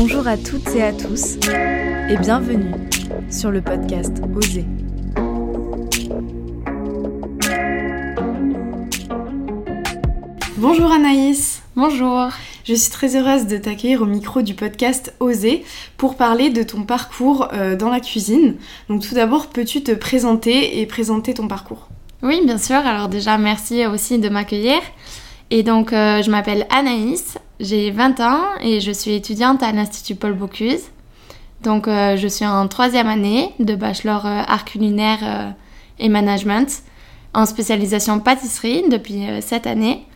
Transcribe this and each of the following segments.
Bonjour à toutes et à tous et bienvenue sur le podcast Oser. Bonjour Anaïs. Bonjour. Je suis très heureuse de t'accueillir au micro du podcast Oser pour parler de ton parcours euh, dans la cuisine. Donc tout d'abord, peux-tu te présenter et présenter ton parcours? Oui, bien sûr. Alors déjà, merci aussi de m'accueillir. Et donc, euh, je m'appelle Anaïs, j'ai 20 ans et je suis étudiante à l'Institut Paul Bocuse. Donc, euh, je suis en troisième année de bachelor art culinaire et management en spécialisation pâtisserie depuis cette année.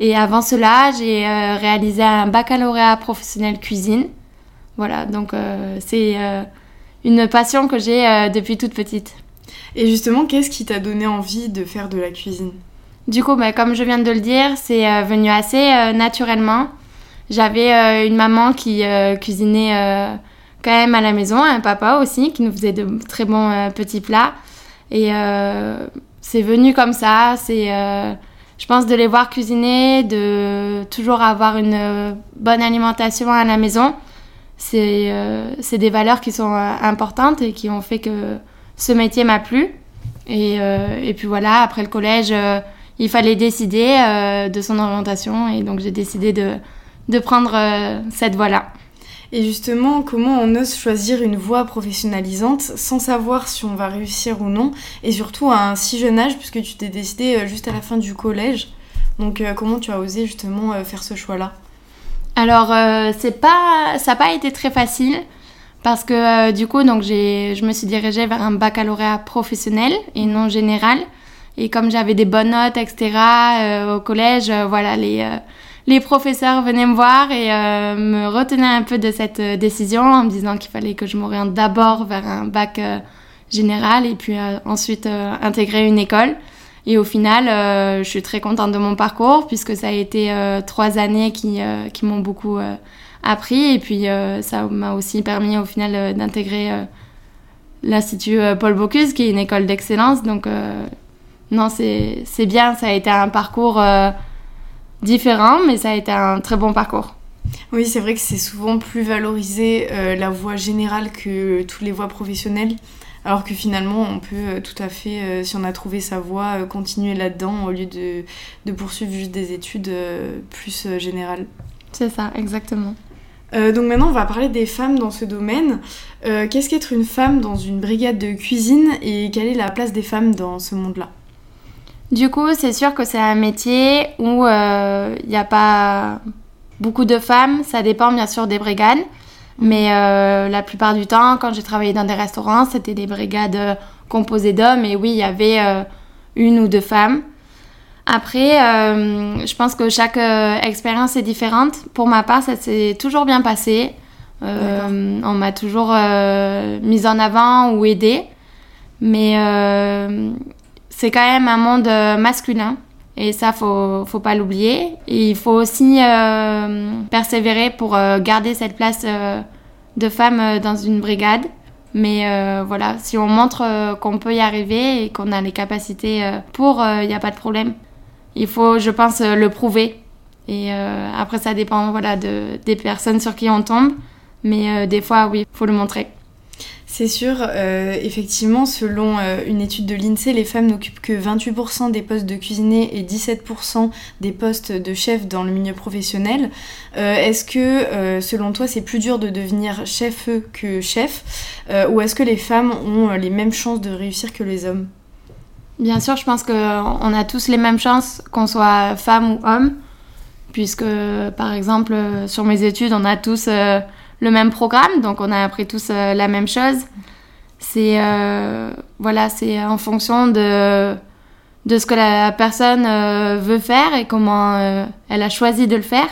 Et avant cela, j'ai euh, réalisé un baccalauréat professionnel cuisine. Voilà, donc euh, c'est euh, une passion que j'ai depuis toute petite. Et justement, qu'est-ce qui t'a donné envie de faire de la cuisine? Du coup, bah, comme je viens de le dire, c'est venu assez naturellement. J'avais une maman qui cuisinait quand même à la maison, un papa aussi qui nous faisait de très bons petits plats. Et c'est venu comme ça, c'est je pense de les voir cuisiner, de toujours avoir une euh, bonne alimentation à la maison, c'est euh, des valeurs qui sont euh, importantes et qui ont fait que ce métier m'a plu. Et, et, puis voilà, après le collège, il fallait décider de son orientation et donc j'ai décidé de, de prendre cette voie-là. Et justement, comment on ose choisir une voie professionnalisante sans savoir si on va réussir ou non, et surtout à un si jeune âge, puisque tu t'es décidé euh, juste à la fin du collège. Donc euh, comment tu as osé justement euh, faire ce choix-là? Alors, c'est pas, ça n'a pas été très facile. Parce que du coup, donc je me suis dirigée vers un baccalauréat professionnel et non général. Et comme j'avais des bonnes notes, etc., au collège, voilà, les, les professeurs venaient me voir et euh, me retenaient un peu de cette euh, décision en me disant qu'il fallait que je m'oriente d'abord vers un bac euh, général et puis ensuite intégrer une école. Et au final, je suis très contente de mon parcours puisque ça a été trois années qui, qui m'ont beaucoup appris et puis ça m'a aussi permis au final d'intégrer l'Institut Paul Bocuse qui est une école d'excellence. Donc non, c'est bien, ça a été un parcours différent, mais ça a été un très bon parcours. Oui, c'est vrai que c'est souvent plus valorisé euh, la voie générale que toutes les voies professionnelles. Alors que finalement, on peut euh, tout à fait, euh, si on a trouvé sa voie, continuer là-dedans au lieu de, de, poursuivre juste des études plus générales. C'est ça, exactement. donc maintenant, on va parler des femmes dans ce domaine. Qu'est-ce qu'être une femme dans une brigade de cuisine et quelle est la place des femmes dans ce monde-là? Du coup, c'est sûr que c'est un métier où il euh, n'y a pas beaucoup de femmes. Ça dépend bien sûr des brigades. Mais euh, la plupart du temps, quand j'ai travaillé dans des restaurants, c'était des brigades euh, composées d'hommes. Et oui, il y avait une ou deux femmes. Après, je pense que chaque expérience est différente. Pour ma part, ça s'est toujours bien passé. on m'a toujours mise en avant ou aidée. Mais c'est quand même un monde euh, masculin. Et ça, faut, faut pas l'oublier. Il faut aussi euh, persévérer pour euh, garder cette place de femme dans une brigade. Mais voilà, si on montre qu'on peut y arriver et qu'on a les capacités pour, il n'y a pas de problème. Il faut, je pense, le prouver. Et après, ça dépend voilà, de, des personnes sur qui on tombe. Mais des fois, oui, faut le montrer. C'est sûr, euh, effectivement, selon euh, une étude de l'INSEE, les femmes n'occupent que 28% des postes de cuisinier et 17% des postes de chef dans le milieu professionnel. Euh, est-ce que, selon toi, c'est plus dur de devenir chef que chef? Ou est-ce que les femmes ont les mêmes chances de réussir que les hommes? Bien sûr, je pense qu'on a tous les mêmes chances, qu'on soit femme ou homme, puisque, par exemple, sur mes études, on a tous le même programme, donc on a appris tous euh, la même chose. C'est euh, voilà, c'est en fonction de de ce que la personne euh, veut faire et comment elle a choisi de le faire.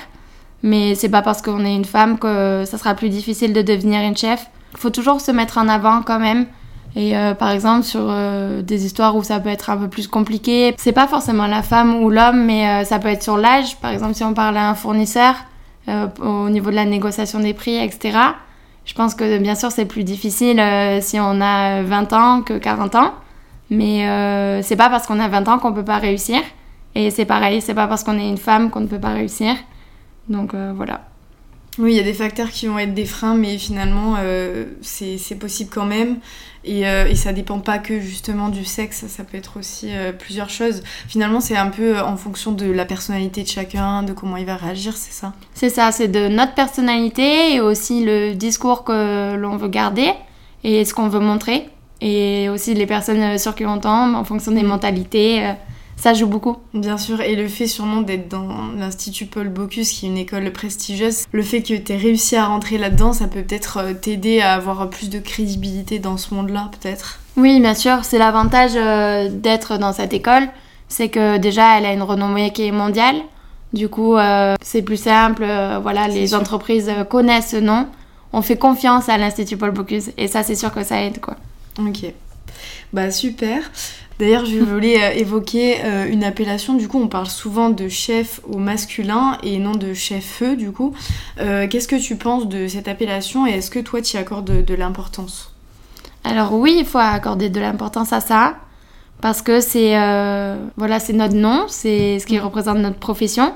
Mais c'est pas parce qu'on est une femme que ça sera plus difficile de devenir une chef. Il faut toujours se mettre en avant quand même. Et par exemple, sur des histoires où ça peut être un peu plus compliqué, c'est pas forcément la femme ou l'homme, mais ça peut être sur l'âge. Par exemple, si on parle à un fournisseur, au niveau de la négociation des prix, etc. Je pense que bien sûr c'est plus difficile euh, si on a 20 ans que 40 ans, mais euh, c'est pas parce qu'on a 20 ans qu'on peut pas réussir. Et c'est pareil, c'est pas parce qu'on est une femme qu'on ne peut pas réussir. Donc voilà. Oui, il y a des facteurs qui vont être des freins, mais finalement, euh, c'est possible quand même. Et, euh, et, ça dépend pas que justement du sexe, ça peut être aussi euh, plusieurs choses. Finalement, c'est un peu en fonction de la personnalité de chacun, de comment il va réagir, c'est ça C'est ça, c'est de notre personnalité et aussi le discours que l'on veut garder et ce qu'on veut montrer. Et aussi les personnes sur qui on tombe en fonction des mm. mentalités ça joue beaucoup. Bien sûr, et le fait sûrement d'être dans l'Institut Paul Bocuse, qui est une école prestigieuse, le fait que tu aies réussi à rentrer là-dedans, ça peut peut-être euh, t'aider à avoir plus de crédibilité dans ce monde-là, peut-être Oui, bien sûr, c'est l'avantage euh, d'être dans cette école, c'est que déjà, elle a une renommée qui est mondiale. Du coup, euh, c'est plus simple, voilà, les entreprises connaissent ce nom. On fait confiance à l'Institut Paul Bocuse, et ça, c'est sûr que ça aide, quoi. Ok. Bah super. D'ailleurs, je voulais euh, évoquer euh, une appellation. Du coup, on parle souvent de chef au masculin et non de chef-feu, du coup. Euh, qu'est-ce que tu penses de cette appellation et est-ce que toi, tu y accordes de, l'importance? Alors oui, il faut accorder de l'importance à ça parce que c'est voilà, c'est notre nom, c'est ce qui représente notre profession.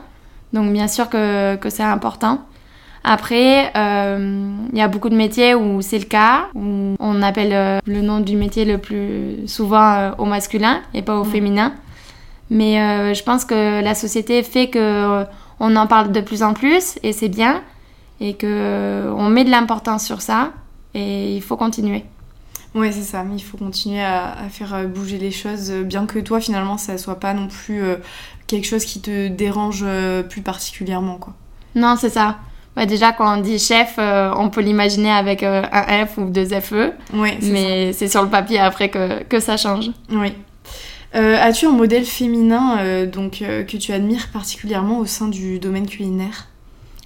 Donc bien sûr que, que c'est important. Après, il euh, y a beaucoup de métiers où c'est le cas, où on appelle euh, le nom du métier le plus souvent euh, au masculin et pas au féminin. Mais je pense que la société fait que on en parle de plus en plus et c'est bien et que on met de l'importance sur ça et il faut continuer. Ouais, c'est ça. Il faut continuer à, faire bouger les choses, bien que toi, finalement, ça soit pas non plus quelque chose qui te dérange plus particulièrement, quoi. Non, c'est ça déjà, quand on dit chef, euh, on peut l'imaginer avec euh, un F ou deux FE. Oui, mais c'est sur le papier après que, que ça change. Oui. Euh, as-tu un modèle féminin donc, que tu admires particulièrement au sein du domaine culinaire?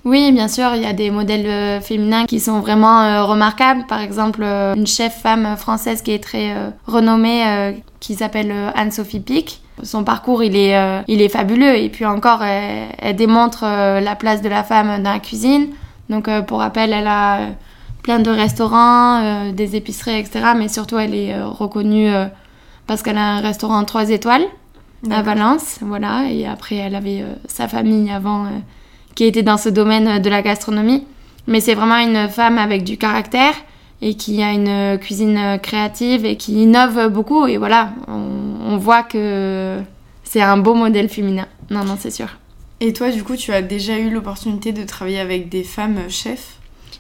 Oui, bien sûr, il y a des modèles féminins qui sont vraiment remarquables. Par exemple, une chef femme française qui est très renommée, qui s'appelle Anne-Sophie Pic. Son parcours, il est, euh, il est fabuleux. Et puis encore, elle, démontre euh, la place de la femme dans la cuisine. Donc, euh, pour rappel, elle a plein de restaurants, des épiceries, etc. Mais surtout, elle est reconnue parce qu'elle a un restaurant 3 étoiles à Valence. Voilà. Et après, elle avait sa famille avant qui était dans ce domaine de la gastronomie. Mais c'est vraiment une femme avec du caractère et qui a une cuisine créative et qui innove beaucoup. Et voilà, on, voit que c'est un beau modèle féminin. Non, non, c'est sûr. Et toi, du coup, tu as déjà eu l'opportunité de travailler avec des femmes chefs?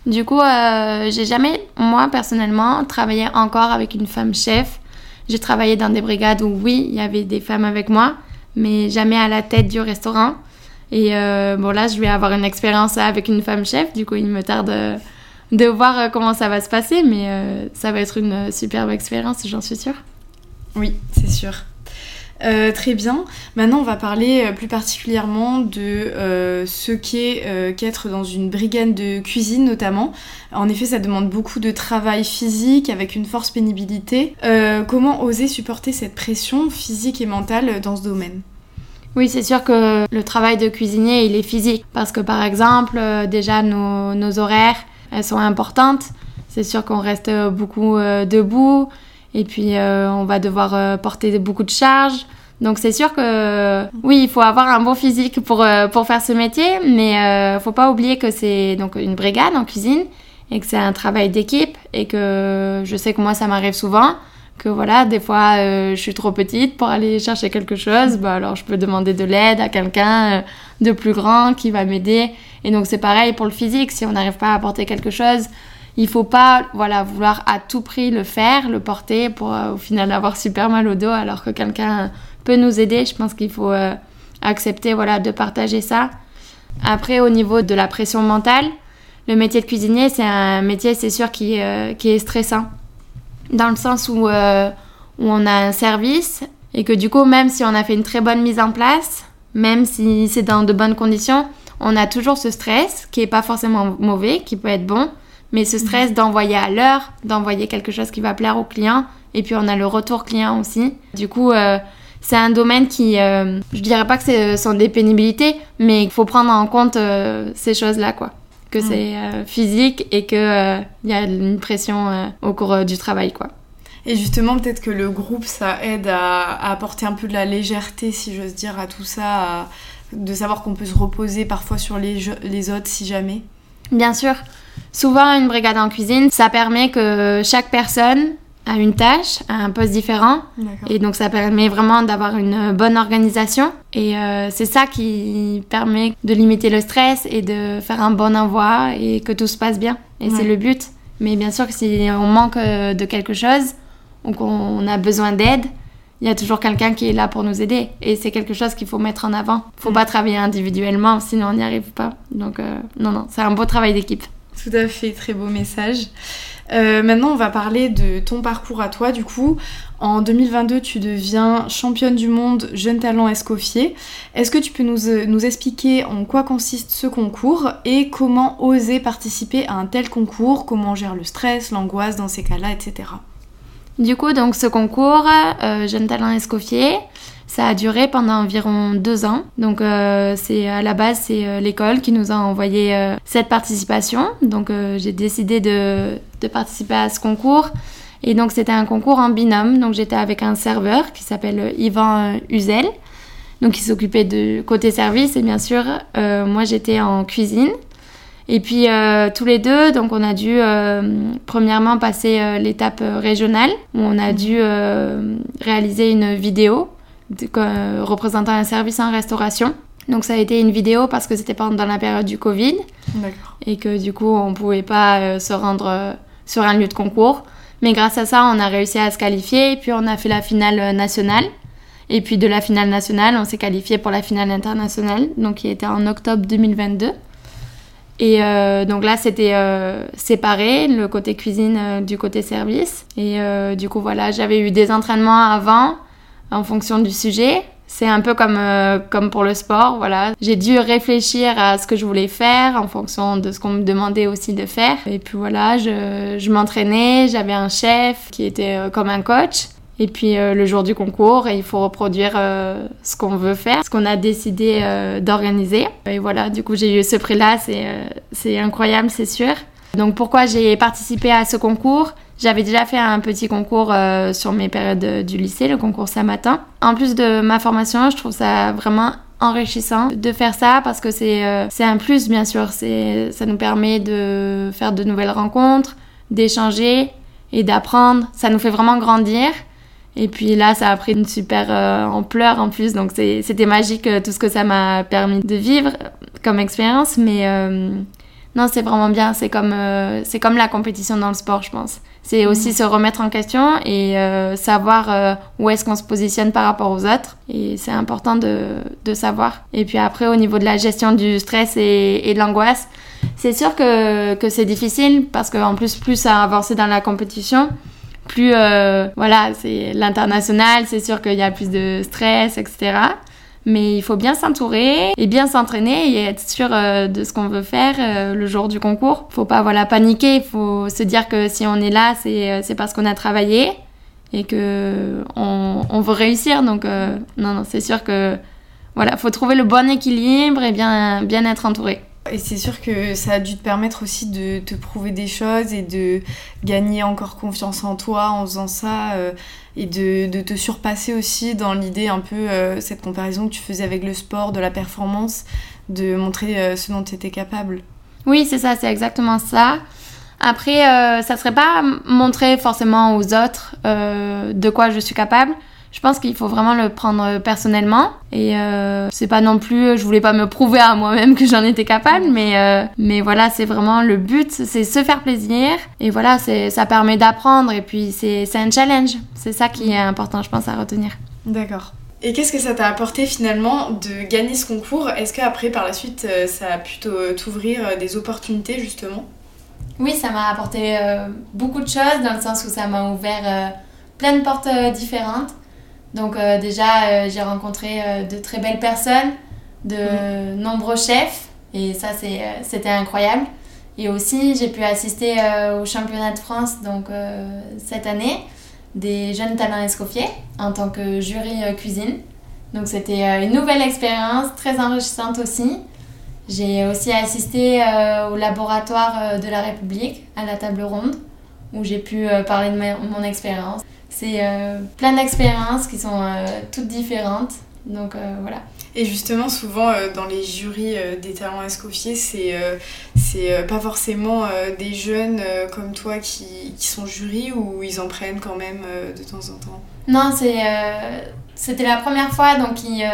Du coup, euh, j'ai jamais, moi personnellement, travaillé encore avec une femme chef. J'ai travaillé dans des brigades où, oui, il y avait des femmes avec moi, mais jamais à la tête du restaurant. Et euh, bon, là, je vais avoir une expérience avec une femme chef. Du coup, il me tarde de voir euh, comment ça va se passer, mais euh, ça va être une euh, superbe expérience, j'en suis sûre. Oui, c'est sûr. très bien. Maintenant, on va parler plus particulièrement de ce qu'est qu'être dans une brigade de cuisine, notamment. En effet, ça demande beaucoup de travail physique avec une force pénibilité. comment oser supporter cette pression physique et mentale dans ce domaine? Oui, c'est sûr que le travail de cuisinier, il est physique. Parce que par exemple, déjà nos, nos horaires, elles sont importantes. C'est sûr qu'on reste beaucoup euh, debout et puis euh, on va devoir euh, porter beaucoup de charges. Donc c'est sûr que oui, il faut avoir un bon physique pour, pour faire ce métier, mais ne faut pas oublier que c'est donc une brigade en cuisine et que c'est un travail d'équipe et que je sais que moi ça m'arrive souvent que voilà, des fois je suis trop petite pour aller chercher quelque chose, bah, alors je peux demander de l'aide à quelqu'un de plus grand qui va m'aider et donc c'est pareil pour le physique, si on n'arrive pas à porter quelque chose, il faut pas voilà vouloir à tout prix le faire, le porter pour euh, au final avoir super mal au dos alors que quelqu'un peut nous aider. Je pense qu'il faut euh, accepter voilà de partager ça. Après au niveau de la pression mentale, le métier de cuisinier c'est un métier c'est sûr euh, qui est stressant dans le sens où, où on a un service et que du coup même si on a fait une très bonne mise en place, même si c'est dans de bonnes conditions, on a toujours ce stress qui est pas forcément mauvais, qui peut être bon, mais ce stress mhm. d'envoyer à l'heure, d'envoyer quelque chose qui va plaire au client, et puis on a le retour client aussi. Du coup, euh, c'est un domaine qui, euh, je dirais pas que ce sont des pénibilités, mais il faut prendre en compte euh, ces choses-là, quoi. Que mhm. c'est physique et qu'il il y a une pression au cours du travail, quoi. Et justement, peut-être que le groupe, ça aide à, à, apporter un peu de la légèreté, si j'ose dire, à tout ça, à, de savoir qu'on peut se reposer parfois sur les, les autres si jamais. Bien sûr, souvent une brigade en cuisine, ça permet que chaque personne a une tâche, a un poste différent. Et donc ça permet vraiment d'avoir une bonne organisation. Et euh, c'est ça qui permet de limiter le stress et de faire un bon envoi et que tout se passe bien. Et c'est le but. Mais bien sûr que si on manque euh, de quelque chose ou qu'on a besoin d'aide, il y a toujours quelqu'un qui est là pour nous aider. Et c'est quelque chose qu'il faut mettre en avant. Il faut mm. pas travailler individuellement, sinon on n'y arrive pas. Donc euh, non, non, c'est un beau travail d'équipe. Tout à fait, très beau message. Euh, maintenant, on va parler de ton parcours à toi. Du coup, en 2022, tu deviens championne du monde jeune talent Escoffier. Est-ce que tu peux nous, nous, expliquer en quoi consiste ce concours et comment oser participer à un tel concours? Comment on gère le stress, l'angoisse dans ces cas-là, etc. Du coup, donc ce concours, euh, Jeune Talent Escoffier, ça a duré pendant environ deux ans. Donc euh, c'est à la base c'est euh, l'école qui nous a envoyé cette participation. Donc j'ai décidé de, de, participer à ce concours. Et donc c'était un concours en binôme. Donc j'étais avec un serveur qui s'appelle Yvan Uzel. Donc il s'occupait de côté service et bien sûr moi j'étais en cuisine. Et puis euh, tous les deux, donc on a dû euh, premièrement passer euh, l'étape régionale où on a dû réaliser une vidéo représentant un service en restauration. Donc ça a été une vidéo parce que c'était pendant la période du Covid et que du coup on pouvait pas se rendre sur un lieu de concours. Mais grâce à ça, on a réussi à se qualifier et puis on a fait la finale nationale. Et puis de la finale nationale, on s'est qualifié pour la finale internationale, donc qui était en octobre 2022. Et euh, donc là, c'était euh, séparé, le côté cuisine euh, du côté service. Et du coup, voilà, j'avais eu des entraînements avant en fonction du sujet. C'est un peu comme, comme pour le sport, voilà. J'ai dû réfléchir à ce que je voulais faire en fonction de ce qu'on me demandait aussi de faire. Et puis voilà, je, je m'entraînais, j'avais un chef qui était comme un coach. Et puis euh, le jour du concours, il faut reproduire euh, ce qu'on veut faire, ce qu'on a décidé euh, d'organiser. Et voilà, du coup j'ai eu ce prix-là, c'est incroyable, c'est sûr. Donc pourquoi j'ai participé à ce concours? J'avais déjà fait un petit concours sur mes périodes du lycée, le concours Samatin. En plus de ma formation, je trouve ça vraiment enrichissant de faire ça parce que c'est un plus bien sûr. Ça nous permet de faire de nouvelles rencontres, d'échanger et d'apprendre. Ça nous fait vraiment grandir. Et puis là, ça a pris une super euh, ampleur en plus, donc c'était magique euh, tout ce que ça m'a permis de vivre comme expérience. Mais euh, non, c'est vraiment bien, c'est comme, c'est comme la compétition dans le sport, je pense. C'est aussi se remettre en question et savoir où est-ce qu'on se positionne par rapport aux autres. Et c'est important de, de, savoir. Et puis après, au niveau de la gestion du stress et, et de l'angoisse, c'est sûr que, que c'est difficile parce qu'en plus, plus ça a avancé dans la compétition, plus euh, voilà, c'est l'international, c'est sûr qu'il y a plus de stress, etc. Mais il faut bien s'entourer et bien s'entraîner et être sûr euh, de ce qu'on veut faire euh, le jour du concours. Faut pas voilà paniquer, il faut se dire que si on est là, c'est parce qu'on a travaillé et que on, on veut réussir. Donc non non, c'est sûr que voilà, faut trouver le bon équilibre et bien bien être entouré. Et c'est sûr que ça a dû te permettre aussi de te prouver des choses et de gagner encore confiance en toi en faisant ça euh, et de, te surpasser aussi dans l'idée un peu, euh, cette comparaison que tu faisais avec le sport, de la performance, de montrer euh, ce dont tu étais capable. Oui, c'est ça, c'est exactement ça. Après, ça serait pas montrer forcément aux autres de quoi je suis capable je pense qu'il faut vraiment le prendre personnellement. Et euh, c'est pas non plus, je voulais pas me prouver à moi-même que j'en étais capable, mais, euh, mais voilà, c'est vraiment le but, c'est se faire plaisir. Et voilà, ça permet d'apprendre et puis c'est un challenge. C'est ça qui est important, je pense, à retenir. D'accord. Et qu'est-ce que ça t'a apporté finalement de gagner ce concours? Est-ce qu'après, par la suite, euh, ça a pu t'ouvrir des opportunités justement? Oui, ça m'a apporté beaucoup de choses dans le sens où ça m'a ouvert plein de portes différentes. Donc euh, déjà, euh, j'ai rencontré euh, de très belles personnes, de nombreux chefs, et ça, c'était incroyable. Et aussi, j'ai pu assister au championnat de France donc, cette année des jeunes talents escoffiers en tant que jury cuisine. Donc c'était une nouvelle expérience, très enrichissante aussi. J'ai aussi assisté au laboratoire de la République, à la table ronde, où j'ai pu parler de mon expérience. C'est euh, plein d'expériences qui sont euh, toutes différentes. Donc euh, voilà. Et justement, souvent dans les jurys des talents escoffiers, c'est c'est pas forcément des jeunes comme toi qui, qui, sont jurys ou ils en prennent quand même de temps en temps? Non, c'était la première fois donc ils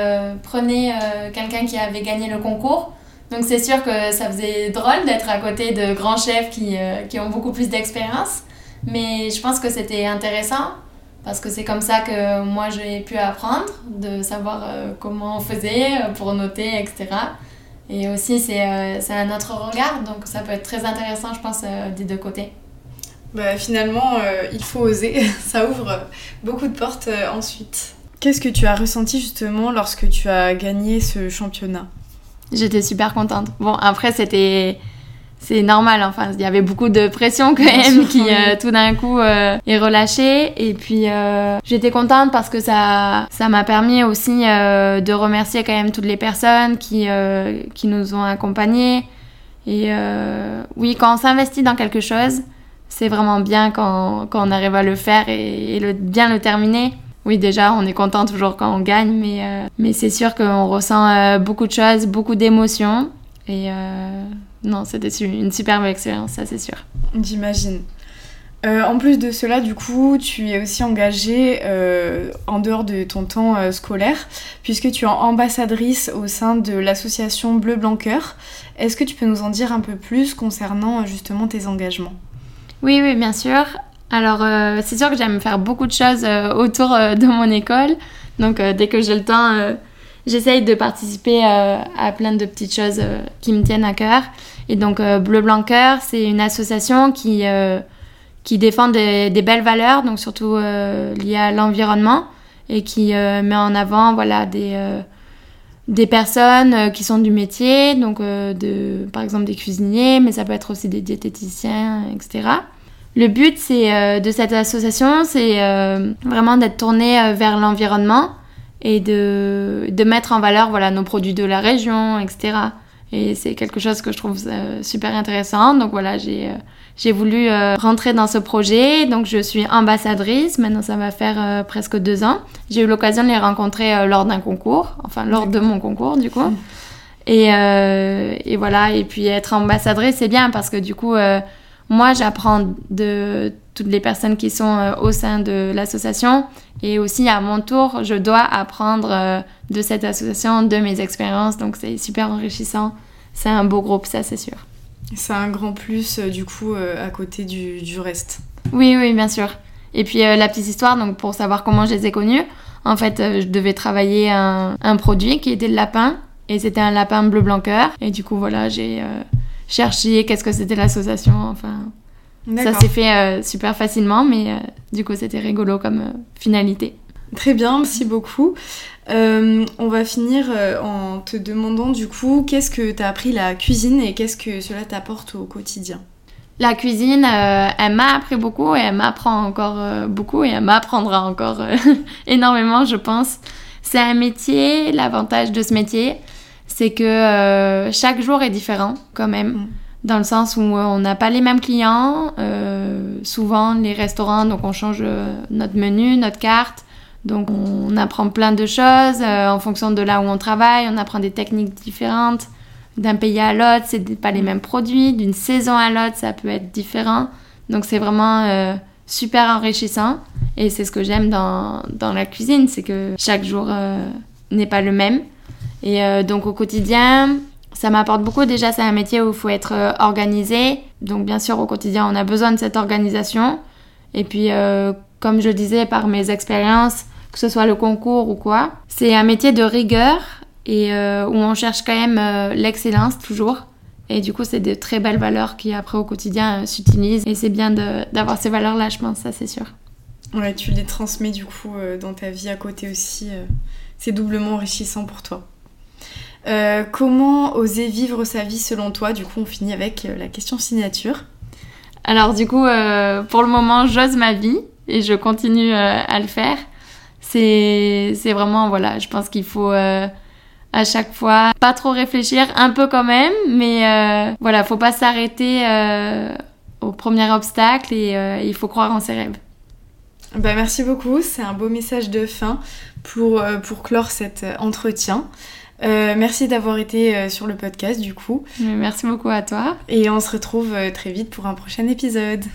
prenaient quelqu'un qui avait gagné le concours. Donc c'est sûr que ça faisait drôle d'être à côté de grands chefs qui, qui ont beaucoup plus d'expérience. Mais je pense que c'était intéressant parce que c'est comme ça que moi j'ai pu apprendre, de savoir euh, comment on faisait euh, pour noter, etc. Et aussi c'est euh, un autre regard, donc ça peut être très intéressant je pense des deux côtés. Bah, finalement, il faut oser, ça ouvre beaucoup de portes ensuite. Qu'est-ce que tu as ressenti justement lorsque tu as gagné ce championnat? J'étais super contente. Bon, après, c'était c'est normal. Enfin, il y avait beaucoup de pression quand même qui euh, tout d'un coup euh, est relâchée. Et puis euh, j'étais contente parce que ça ça m'a permis aussi de remercier quand même toutes les personnes qui qui nous ont accompagnés. Et oui, quand on s'investit dans quelque chose, c'est vraiment bien quand, quand, on arrive à le faire et, le, bien le terminer. Oui, déjà, on est content toujours quand on gagne, mais, mais c'est sûr qu'on ressent beaucoup de choses, beaucoup d'émotions. Et non, c'était une superbe expérience, ça c'est sûr. J'imagine. Euh, en plus de cela, du coup, tu es aussi engagée euh, en dehors de ton temps euh, scolaire, puisque tu es ambassadrice au sein de l'association Bleu Blanc Cœur. Est-ce que tu peux nous en dire un peu plus concernant justement tes engagements? Oui, oui, bien sûr. Alors, c'est sûr que j'aime faire beaucoup de choses autour de mon école. Donc, dès que j'ai le temps, j'essaye de participer à plein de petites choses qui me tiennent à cœur. Et donc euh, Bleu Blanc Cœur, c'est une association qui, euh, qui défend des, belles valeurs, donc surtout euh, liées à l'environnement, et qui met en avant voilà, des, des personnes qui sont du métier, donc de, par exemple des cuisiniers, mais ça peut être aussi des diététiciens, etc. Le but de cette association, c'est vraiment d'être tourné vers l'environnement et de, de, mettre en valeur voilà, nos produits de la région, etc. Et c'est quelque chose que je trouve euh, super intéressant. Donc voilà, j'ai euh, voulu euh, rentrer dans ce projet. Donc je suis ambassadrice. Maintenant, ça va faire presque deux ans. J'ai eu l'occasion de les rencontrer lors d'un concours, enfin lors de mon concours du coup. Et, et voilà. Et puis être ambassadrice, c'est bien parce que du coup, moi, j'apprends de toutes les personnes qui sont au sein de l'association. Et aussi, à mon tour, je dois apprendre de cette association, de mes expériences. Donc c'est super enrichissant. C'est un beau groupe, ça c'est sûr. C'est un grand plus euh, du coup euh, à côté du, du, reste. Oui, oui, bien sûr. Et puis euh, la petite histoire, donc pour savoir comment je les ai connus, en fait, je devais travailler un, un, produit qui était le lapin. Et c'était un lapin bleu blanc cœur. Et du coup, voilà, j'ai cherché qu'est-ce que c'était l'association. Enfin, ça s'est fait super facilement, mais du coup, c'était rigolo comme finalité. Très bien, merci beaucoup. Euh, on va finir euh, en te demandant du coup qu'est-ce que tu as appris la cuisine et qu'est-ce que cela t'apporte au quotidien? La cuisine, euh, elle m'a appris beaucoup et elle m'apprend encore beaucoup et elle m'apprendra encore énormément, je pense. C'est un métier, l'avantage de ce métier, c'est que chaque jour est différent quand même. Mm. Dans le sens où on n'a pas les mêmes clients, souvent les restaurants, donc on change notre menu, notre carte, donc on apprend plein de choses euh, en fonction de là où on travaille, on apprend des techniques différentes. D'un pays à l'autre, c'est pas les mêmes produits, d'une saison à l'autre, ça peut être différent. Donc c'est vraiment euh, super enrichissant et c'est ce que j'aime dans, dans, la cuisine, c'est que chaque jour euh, n'est pas le même. Et donc au quotidien, ça m'apporte beaucoup. Déjà, c'est un métier où il faut être organisé. Donc bien sûr, au quotidien, on a besoin de cette organisation. Et puis, comme je le disais, par mes expériences, que ce soit le concours ou quoi. C'est un métier de rigueur et euh, où on cherche quand même euh, l'excellence toujours. Et du coup, c'est de très belles valeurs qui après au quotidien euh, s'utilisent. Et c'est bien d'avoir ces valeurs-là, je pense, ça c'est sûr. Ouais, tu les transmets du coup dans ta vie à côté aussi. c'est doublement enrichissant pour toi. Comment oser vivre sa vie selon toi Du coup, on finit avec la question signature. Alors du coup, pour le moment, j'ose ma vie et je continue à le faire c'est vraiment voilà je pense qu'il faut euh, à chaque fois pas trop réfléchir un peu quand même mais euh, voilà faut pas s'arrêter euh, au premier obstacle et il faut croire en ses rêves bah, merci beaucoup, c'est un beau message de fin pour, pour clore cet entretien. Merci d'avoir été sur le podcast du coup. Merci beaucoup à toi. Et on se retrouve très vite pour un prochain épisode.